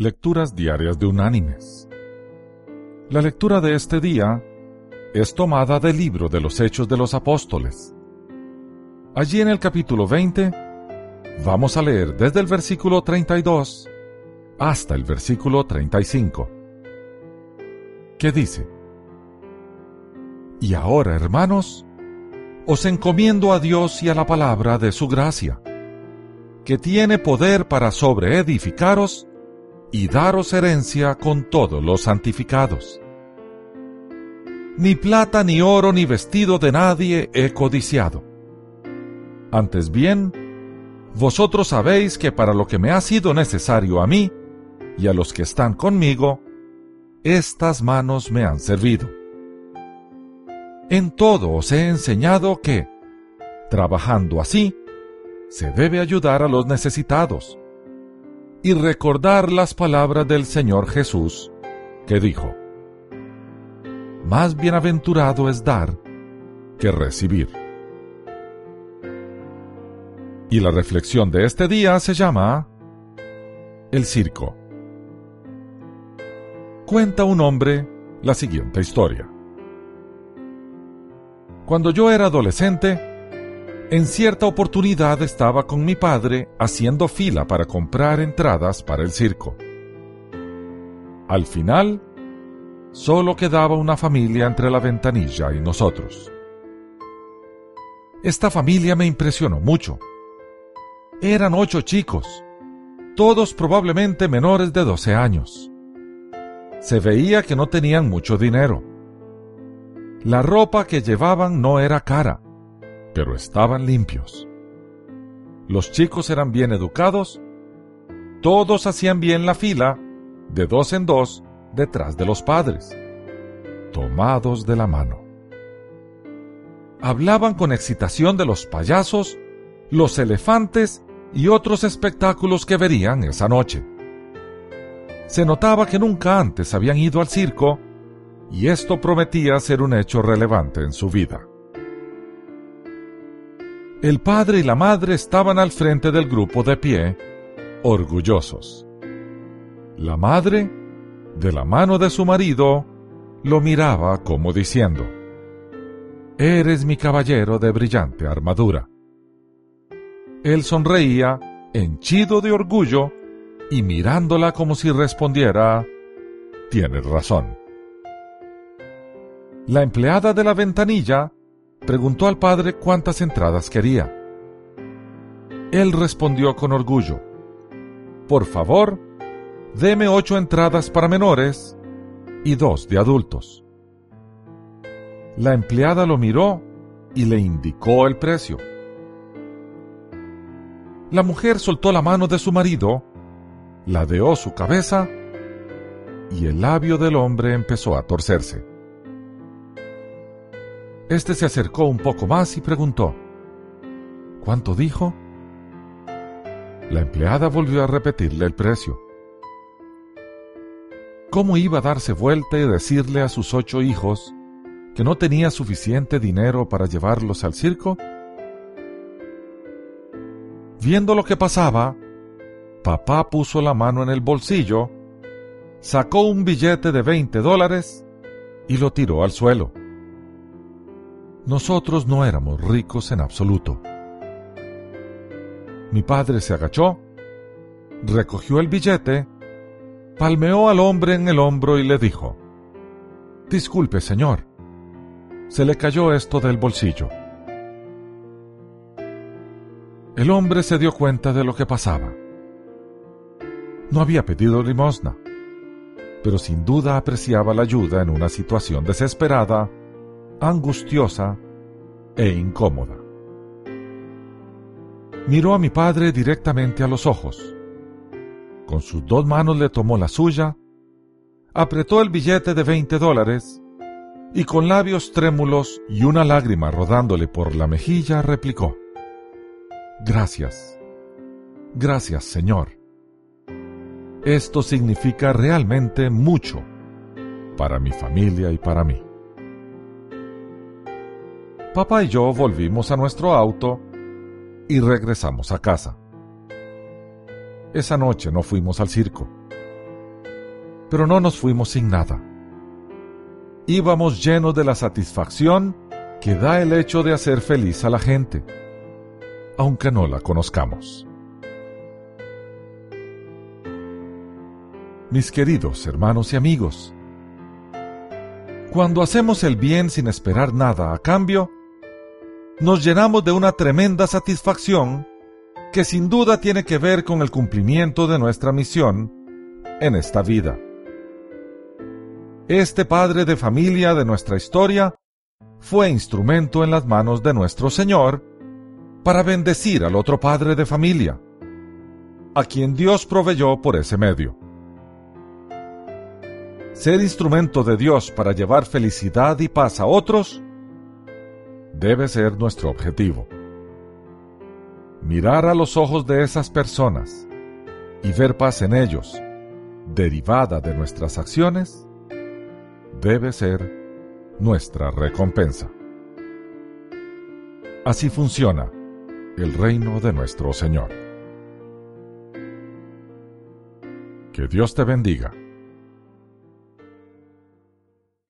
Lecturas Diarias de Unánimes. La lectura de este día es tomada del libro de los Hechos de los Apóstoles. Allí en el capítulo 20 vamos a leer desde el versículo 32 hasta el versículo 35, que dice, Y ahora, hermanos, os encomiendo a Dios y a la palabra de su gracia, que tiene poder para sobreedificaros y daros herencia con todos los santificados. Ni plata, ni oro, ni vestido de nadie he codiciado. Antes bien, vosotros sabéis que para lo que me ha sido necesario a mí y a los que están conmigo, estas manos me han servido. En todo os he enseñado que, trabajando así, se debe ayudar a los necesitados y recordar las palabras del Señor Jesús, que dijo, Más bienaventurado es dar que recibir. Y la reflexión de este día se llama El circo. Cuenta un hombre la siguiente historia. Cuando yo era adolescente, en cierta oportunidad estaba con mi padre haciendo fila para comprar entradas para el circo. Al final, solo quedaba una familia entre la ventanilla y nosotros. Esta familia me impresionó mucho. Eran ocho chicos, todos probablemente menores de 12 años. Se veía que no tenían mucho dinero. La ropa que llevaban no era cara pero estaban limpios. Los chicos eran bien educados, todos hacían bien la fila, de dos en dos, detrás de los padres, tomados de la mano. Hablaban con excitación de los payasos, los elefantes y otros espectáculos que verían esa noche. Se notaba que nunca antes habían ido al circo y esto prometía ser un hecho relevante en su vida. El padre y la madre estaban al frente del grupo de pie, orgullosos. La madre, de la mano de su marido, lo miraba como diciendo, Eres mi caballero de brillante armadura. Él sonreía, henchido de orgullo, y mirándola como si respondiera, Tienes razón. La empleada de la ventanilla preguntó al padre cuántas entradas quería. Él respondió con orgullo, Por favor, deme ocho entradas para menores y dos de adultos. La empleada lo miró y le indicó el precio. La mujer soltó la mano de su marido, ladeó su cabeza y el labio del hombre empezó a torcerse. Este se acercó un poco más y preguntó, ¿Cuánto dijo? La empleada volvió a repetirle el precio. ¿Cómo iba a darse vuelta y decirle a sus ocho hijos que no tenía suficiente dinero para llevarlos al circo? Viendo lo que pasaba, papá puso la mano en el bolsillo, sacó un billete de 20 dólares y lo tiró al suelo. Nosotros no éramos ricos en absoluto. Mi padre se agachó, recogió el billete, palmeó al hombre en el hombro y le dijo, Disculpe, señor, se le cayó esto del bolsillo. El hombre se dio cuenta de lo que pasaba. No había pedido limosna, pero sin duda apreciaba la ayuda en una situación desesperada angustiosa e incómoda. Miró a mi padre directamente a los ojos. Con sus dos manos le tomó la suya, apretó el billete de 20 dólares y con labios trémulos y una lágrima rodándole por la mejilla replicó, Gracias, gracias Señor. Esto significa realmente mucho para mi familia y para mí. Papá y yo volvimos a nuestro auto y regresamos a casa. Esa noche no fuimos al circo. pero no nos fuimos sin nada. Íbamos llenos de la satisfacción que da el hecho de hacer feliz a la gente, aunque no la conozcamos. Mis queridos hermanos y amigos, cuando hacemos el bien sin esperar nada a cambio, nos llenamos de una tremenda satisfacción que sin duda tiene que ver con el cumplimiento de nuestra misión en esta vida. Este padre de familia de nuestra historia fue instrumento en las manos de nuestro Señor para bendecir al otro padre de familia, a quien Dios proveyó por ese medio. Ser instrumento de Dios para llevar felicidad y paz a otros debe ser nuestro objetivo. Mirar a los ojos de esas personas y ver paz en ellos, derivada de nuestras acciones, debe ser nuestra recompensa. Así funciona el reino de nuestro Señor. Que Dios te bendiga.